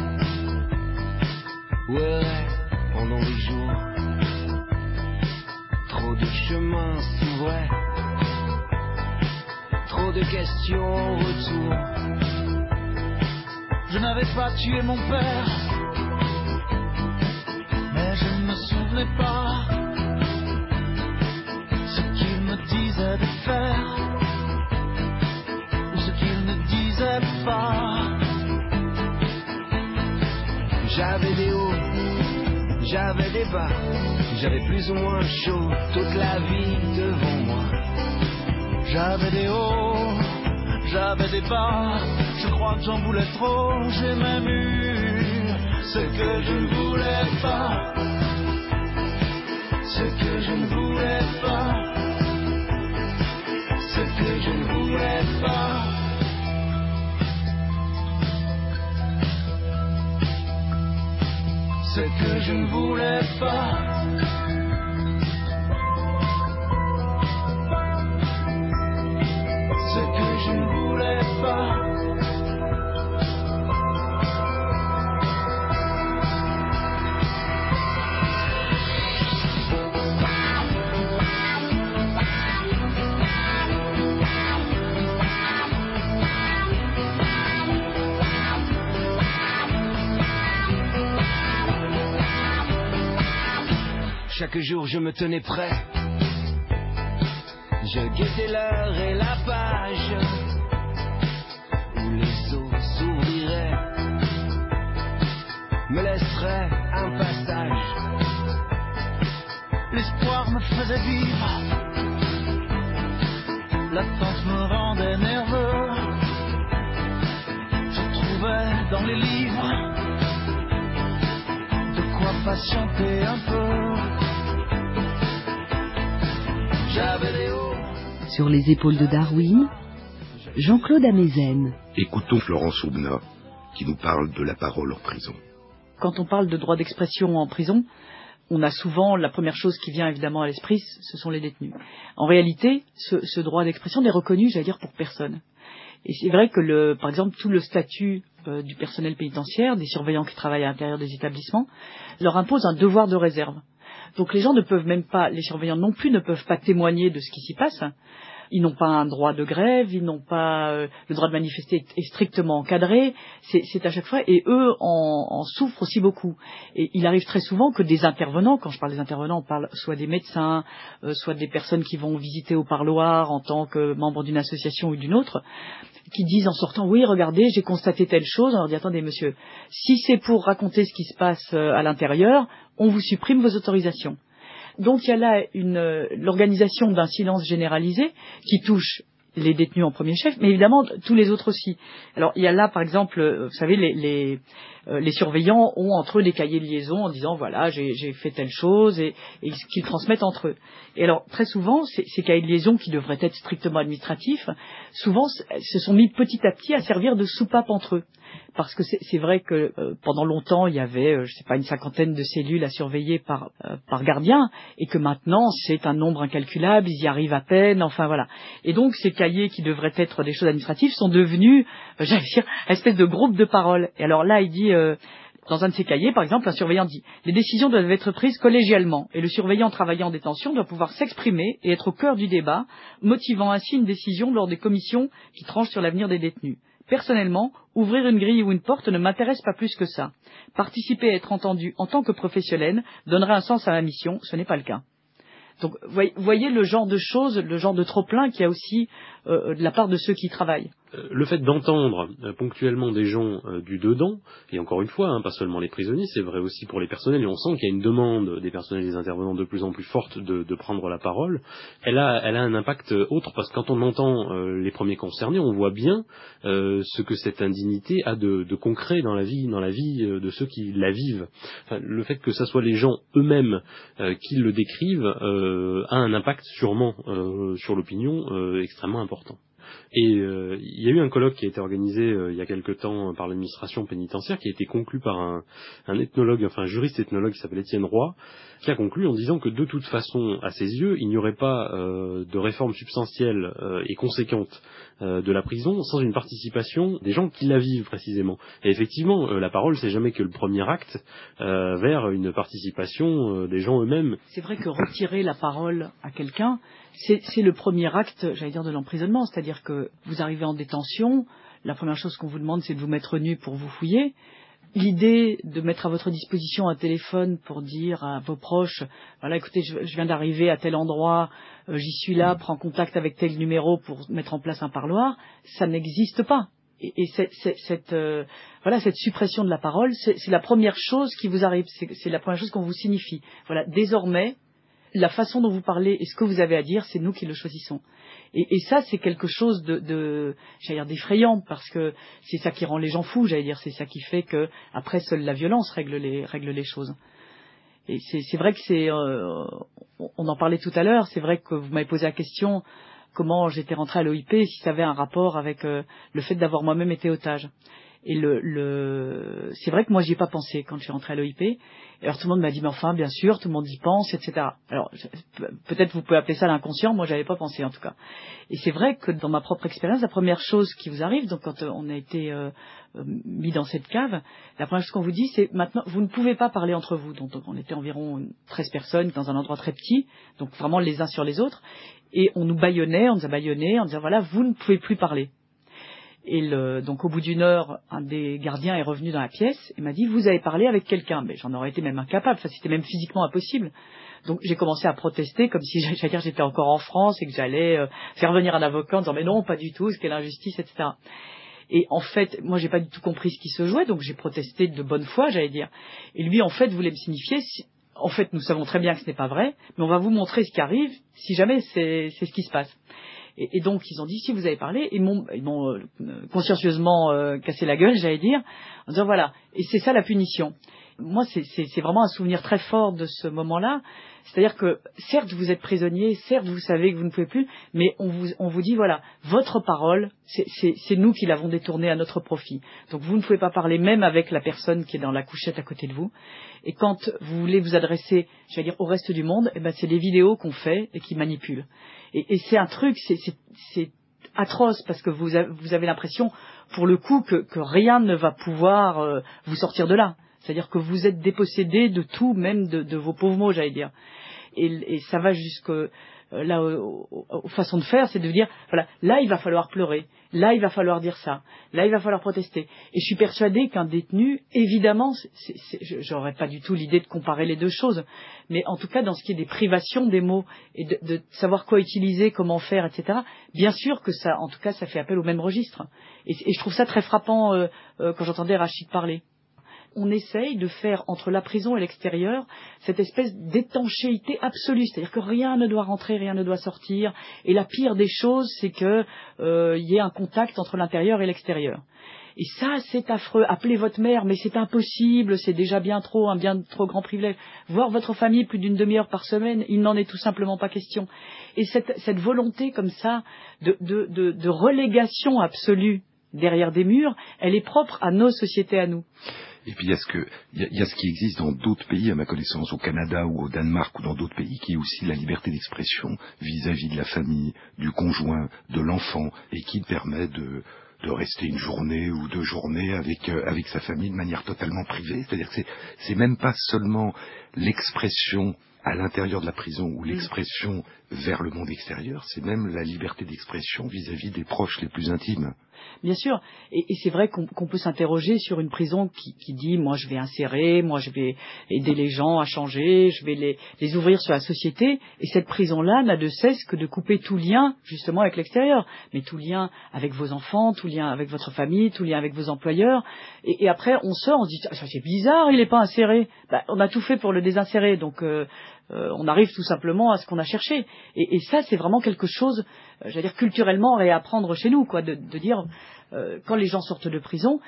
pas tué mon père, mais je ne me souvenais pas ce qu'il me disait de faire ou ce qu'il ne disait pas. J'avais des hauts, j'avais des bas, j'avais plus ou moins chaud toute la vie devant moi. J'avais des hauts, j'avais des bas. Je crois que j'en voulais trop, j'ai même eu ce que je ne voulais pas. Ce que je ne voulais pas, ce que je ne voulais pas. Ce que je ne voulais pas. Chaque jour je me tenais prêt. Je guettais l'heure et la page me faisait vivre, l'attente me rendait nerveux. Je trouvais dans les livres de quoi patienter un peu. J'avais des hauts. Sur les épaules de Darwin, Jean-Claude Amezen. Écoutons Florence Oubna qui nous parle de la parole en prison. Quand on parle de droit d'expression en prison, on a souvent la première chose qui vient évidemment à l'esprit, ce sont les détenus. En réalité, ce, ce droit d'expression n'est reconnu, j'allais dire, pour personne. Et c'est vrai que, le, par exemple, tout le statut euh, du personnel pénitentiaire, des surveillants qui travaillent à l'intérieur des établissements, leur impose un devoir de réserve. Donc les gens ne peuvent même pas, les surveillants non plus ne peuvent pas témoigner de ce qui s'y passe. Ils n'ont pas un droit de grève, ils n'ont pas euh, le droit de manifester est, strictement encadré. C'est à chaque fois et eux en, en souffrent aussi beaucoup. Il arrive très souvent que des intervenants, quand je parle des intervenants, on parle soit des médecins, euh, soit des personnes qui vont visiter au parloir en tant que membres d'une association ou d'une autre, qui disent en sortant oui regardez j'ai constaté telle chose. On leur dit attendez monsieur, si c'est pour raconter ce qui se passe euh, à l'intérieur, on vous supprime vos autorisations. Donc il y a là une, l'organisation d'un silence généralisé qui touche les détenus en premier chef, mais évidemment tous les autres aussi. Alors il y a là par exemple, euh, vous savez, les, les, euh, les surveillants ont entre eux des cahiers de liaison en disant voilà j'ai j'ai fait telle chose et, qu'ils transmettent entre eux. Et alors très souvent ces, ces cahiers de liaison qui devraient être strictement administratifs, souvent se sont mis petit à petit à servir de soupape entre eux. Parce que c'est vrai que euh, pendant longtemps il y avait, euh, je sais pas, une cinquantaine de cellules à surveiller par euh, par gardien, et que maintenant c'est un nombre incalculable, ils y arrivent à peine, enfin voilà. Et donc ces cahiers qui devraient être des choses administratives sont devenus, euh, j'allais dire, espèce de groupe de parole. Et alors là il dit euh, dans un de ces cahiers, par exemple, un surveillant dit Les décisions doivent être prises collégialement et le surveillant travaillant en détention doit pouvoir s'exprimer et être au cœur du débat, motivant ainsi une décision lors des commissions qui tranchent sur l'avenir des détenus. Personnellement, ouvrir une grille ou une porte ne m'intéresse pas plus que ça. Participer à être entendu en tant que professionnel donnerait un sens à ma mission, ce n'est pas le cas. Donc, voyez, le genre de choses, le genre de trop-plein qu'il y a aussi de la part de ceux qui travaillent. Euh, le fait d'entendre euh, ponctuellement des gens euh, du dedans, et encore une fois, hein, pas seulement les prisonniers, c'est vrai aussi pour les personnels, et on sent qu'il y a une demande des personnels et des intervenants de plus en plus forte de, prendre la parole, elle a, un impact euh, autre, parce que quand on entend euh, les premiers concernés, on voit bien euh, ce que cette indignité a de, concret dans la vie, dans la vie euh, de ceux qui la vivent. Le fait que ce soit les gens eux-mêmes euh, qui le décrivent euh, a un impact sûrement euh, sur l'opinion euh, extrêmement important. Et euh, il y a eu un colloque qui a été organisé euh, il y a quelque temps euh, par l'administration pénitentiaire, qui a été conclu par un, ethnologue, un juriste ethnologue qui s'appelle Étienne Roy, qui a conclu en disant que de toute façon, à ses yeux, il n'y aurait pas de réforme substantielle et conséquente euh, de la prison sans une participation des gens qui la vivent précisément. Et effectivement, euh, la parole, c'est jamais que le premier acte euh, vers une participation des gens eux-mêmes. C'est vrai que retirer la parole à quelqu'un, c'est le premier acte, j'allais dire, de l'emprisonnement. C'est-à-dire que vous arrivez en détention, la première chose qu'on vous demande, c'est de vous mettre nu pour vous fouiller. L'idée de mettre à votre disposition un téléphone pour dire à vos proches, voilà, écoutez, je, viens d'arriver à tel endroit, euh, j'y suis là, prends contact avec tel numéro pour mettre en place un parloir, ça n'existe pas. Et, cette, euh, voilà, cette suppression de la parole, c'est la première chose qui vous arrive, c'est la première chose qu'on vous signifie. Voilà, désormais, la façon dont vous parlez et ce que vous avez à dire, c'est nous qui le choisissons. Et, ça, c'est quelque chose de, j'allais dire, d'effrayant parce que c'est ça qui rend les gens fous, j'allais dire, c'est ça qui fait que après seule la violence règle les les choses. Et c'est vrai que c'est, euh, on en parlait tout à l'heure, c'est vrai que vous m'avez posé la question comment j'étais rentré à l'OIP, si ça avait un rapport avec euh, le fait d'avoir moi-même été otage. Et le, le... c'est vrai que moi j'y ai pas pensé quand je suis rentré à l'OIP. Alors tout le monde m'a dit mais enfin bien sûr tout le monde y pense etc. Alors peut-être vous pouvez appeler ça l'inconscient, moi j'avais pas pensé en tout cas. Et c'est vrai que dans ma propre expérience, la première chose qui vous arrive, donc quand euh, on a été euh, euh, mis dans cette cave, la première chose qu'on vous dit c'est maintenant vous ne pouvez pas parler entre vous. Donc, donc, on était environ 13 personnes dans un endroit très petit, donc vraiment les uns sur les autres, et on nous bâillonnait, on nous a bâillonnés en disant voilà vous ne pouvez plus parler. Et le, donc au bout d'une heure, un des gardiens est revenu dans la pièce et m'a dit vous avez parlé avec quelqu'un. Mais j'en aurais été même incapable, enfin, c'était même physiquement impossible. Donc j'ai commencé à protester comme si j'allais dire j'étais encore en France et que j'allais euh, faire venir un avocat en disant mais non pas du tout, quelle injustice, etc. Et en fait, moi j'ai pas du tout compris ce qui se jouait, donc j'ai protesté de bonne foi, j'allais dire. Et lui en fait voulait me signifier si- en fait, nous savons très bien que ce n'est pas vrai, mais on va vous montrer ce qui arrive si jamais c'est ce qui se passe. Et, donc, ils ont dit, si vous avez parlé, ils m'ont ils m'ont, euh, consciencieusement euh, cassé la gueule, j'allais dire, en disant, voilà, et c'est ça la punition. Moi, c'est- vraiment un souvenir très fort de ce moment-là. C'est-à-dire que, certes, vous êtes prisonnier, certes, vous savez que vous ne pouvez plus, mais on vous, on vous dit, voilà, votre parole, c'est- nous qui l'avons détournée à notre profit. Donc, vous ne pouvez pas parler même avec la personne qui est dans la couchette à côté de vous. Et quand vous voulez vous adresser, je vais dire, au reste du monde, eh ben, c'est les vidéos qu'on fait et qui manipulent. Et, c'est un truc, c'est- atroce parce que vous avez, vous avez l'impression, pour le coup, que, que rien ne va pouvoir euh, vous sortir de là. C'est-à-dire que vous êtes dépossédé de tout, même de, vos pauvres mots, j'allais dire. Et, et ça va jusque euh, là aux, aux- façons de faire, c'est de dire voilà, là il va falloir pleurer, là il va falloir dire ça, là il va falloir protester. Et je suis persuadée qu'un détenu, évidemment, j'aurais pas du tout l'idée de comparer les deux choses, mais en tout cas dans ce qui est des privations des mots et de, de savoir quoi utiliser, comment faire, etc. Bien sûr que ça, en tout cas, ça fait appel au même registre. Et, et je trouve ça très frappant euh, euh, quand j'entendais Rachid parler. On essaye de faire entre la prison et l'extérieur cette espèce d'étanchéité absolue, c'est-à-dire que rien ne doit rentrer, rien ne doit sortir, et la pire des choses, c'est que euh, y ait un contact entre l'intérieur et l'extérieur. Et ça, c'est affreux. Appelez votre mère, mais c'est impossible, c'est déjà bien trop, un bien trop grand privilège. Voir votre famille plus d'une demi-heure par semaine, il n'en est tout simplement pas question. Et cette, volonté comme ça de, de relégation absolue derrière des murs, elle est propre à nos sociétés à nous. Et puis il y a ce que il y a, il y a ce qui existe dans d'autres pays, à ma connaissance, au Canada ou au Danemark ou dans d'autres pays, qui est aussi la liberté d'expression vis-à-vis de la famille, du conjoint, de l'enfant, et qui permet de de rester une journée ou deux journées avec euh, avec sa famille de manière totalement privée. C'est-à-dire que c'est c'est même pas seulement l'expression à l'intérieur de la prison ou l'expression vers le monde extérieur, c'est même la liberté d'expression vis-à-vis des proches les plus intimes. Bien sûr, et, c'est vrai qu'on peut s'interroger sur une prison qui, dit moi je vais insérer, moi je vais aider les gens à changer, je vais les, les ouvrir sur la société, et cette prison-là n'a de cesse que de couper tout lien justement avec l'extérieur, mais tout lien avec vos enfants, tout lien avec votre famille, tout lien avec vos employeurs, et, après on sort, on se dit ah, c'est bizarre, il n'est pas inséré, bah, on a tout fait pour le désinsérer, donc euh, euh, on arrive tout simplement à ce qu'on a cherché. Et, ça, c'est vraiment quelque chose, euh, j'allais dire culturellement, à réapprendre chez nous, quoi, de, dire euh, quand les gens sortent de prison,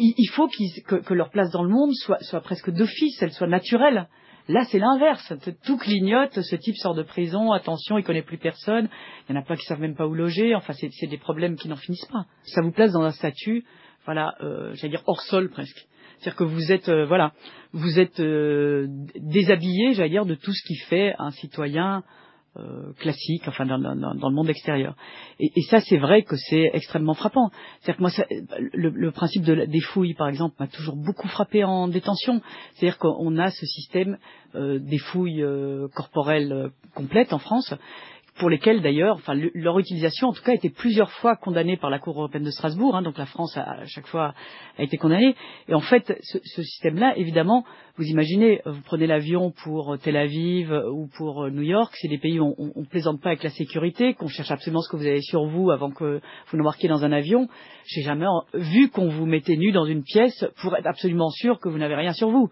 il, faut que, leur place dans le monde soit, presque d'office, elle soit naturelle. Là, c'est l'inverse. Tout clignote, ce type sort de prison, attention, il connaît plus personne. Il y en a plein qui savent même pas où loger. Enfin, c'est des problèmes qui n'en finissent pas. Ça vous place dans un statut, voilà, j'allais dire hors sol presque. C'est-à-dire que vous êtes, euh, voilà, vous êtes euh, déshabillé, j'allais dire, de tout ce qui fait un citoyen euh, classique, enfin dans, dans- le monde extérieur. Et, ça, c'est vrai que c'est extrêmement frappant. C'est-à-dire que moi, le, principe de des fouilles, par exemple, m'a toujours beaucoup frappé en détention. C'est-à-dire qu'on a ce système euh, des fouilles euh, corporelles euh, complètes en France pour lesquelles d'ailleurs, enfin le- leur utilisation en tout cas a été plusieurs fois condamnée par la Cour européenne de Strasbourg, hein, donc la France a, à chaque fois a été condamnée. Et en fait, ce, système-là, évidemment, vous imaginez, vous prenez l'avion pour Tel Aviv euh, ou pour euh, New York, c'est des pays où on, on plaisante pas avec la sécurité, qu'on cherche absolument ce que vous avez sur vous avant que vous n'embarquiez dans un avion. J'ai jamais vu qu'on vous mettait nu dans une pièce pour être absolument sûr que vous n'avez rien sur vous.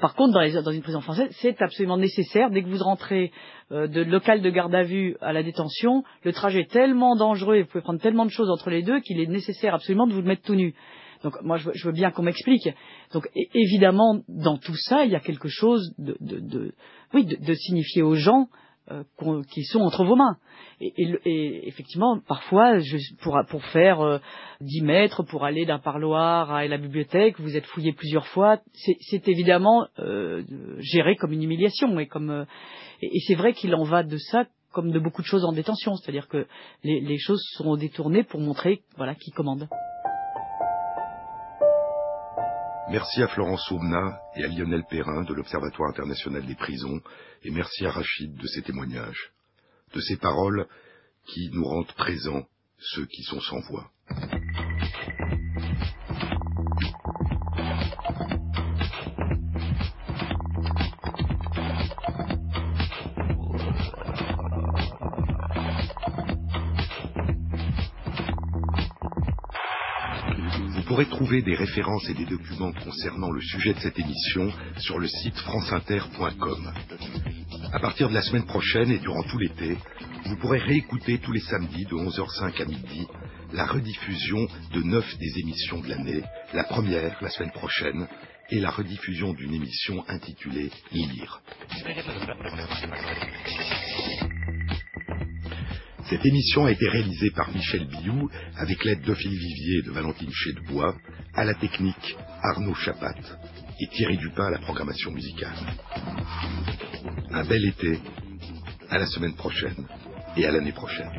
Par contre, dans, les- dans une prison française, c'est absolument nécessaire. Dès que vous rentrez euh, de local de garde à vue à la détention, le trajet est tellement dangereux et vous pouvez prendre tellement de choses entre les deux qu'il est nécessaire absolument de vous mettre tout nu. Donc moi, je veux, bien qu'on m'explique. Donc évidemment, dans tout ça, il y a quelque chose de, de, oui, de, de signifier aux gens qui sont entre vos mains. Et, et et effectivement, parfois, je, pour, pour faire euh, 10 mètres, pour aller d'un parloir à la bibliothèque, vous êtes fouillé plusieurs fois, c'est évidemment euh, géré comme une humiliation. Et, comme, euh, et, et c'est vrai qu'il en va de ça comme de beaucoup de choses en détention, c'est-à-dire que les, les choses sont détournées pour montrer voilà, qui commande. Merci à Florence Aubenas et à Lionel Perrin de l'Observatoire international des prisons, et merci à Rachid de ses témoignages, de ces paroles qui nous rendent présents, ceux qui sont sans voix. Pourrez trouver des références et des documents concernant le sujet de cette émission sur le site franceinter.com. À partir de la semaine prochaine et durant tout l'été, vous pourrez réécouter tous les samedis de 11h05 à midi la rediffusion de neuf des émissions de l'année, la première la semaine prochaine et la rediffusion d'une émission intitulée Lire. Cette émission a été réalisée par Michel Biou avec l'aide d'Ophélie Vivier et de Valentine Chedebois, à la technique Arnaud Chapat et Thierry Dupin à la programmation musicale. Un bel été, à la semaine prochaine et à l'année prochaine.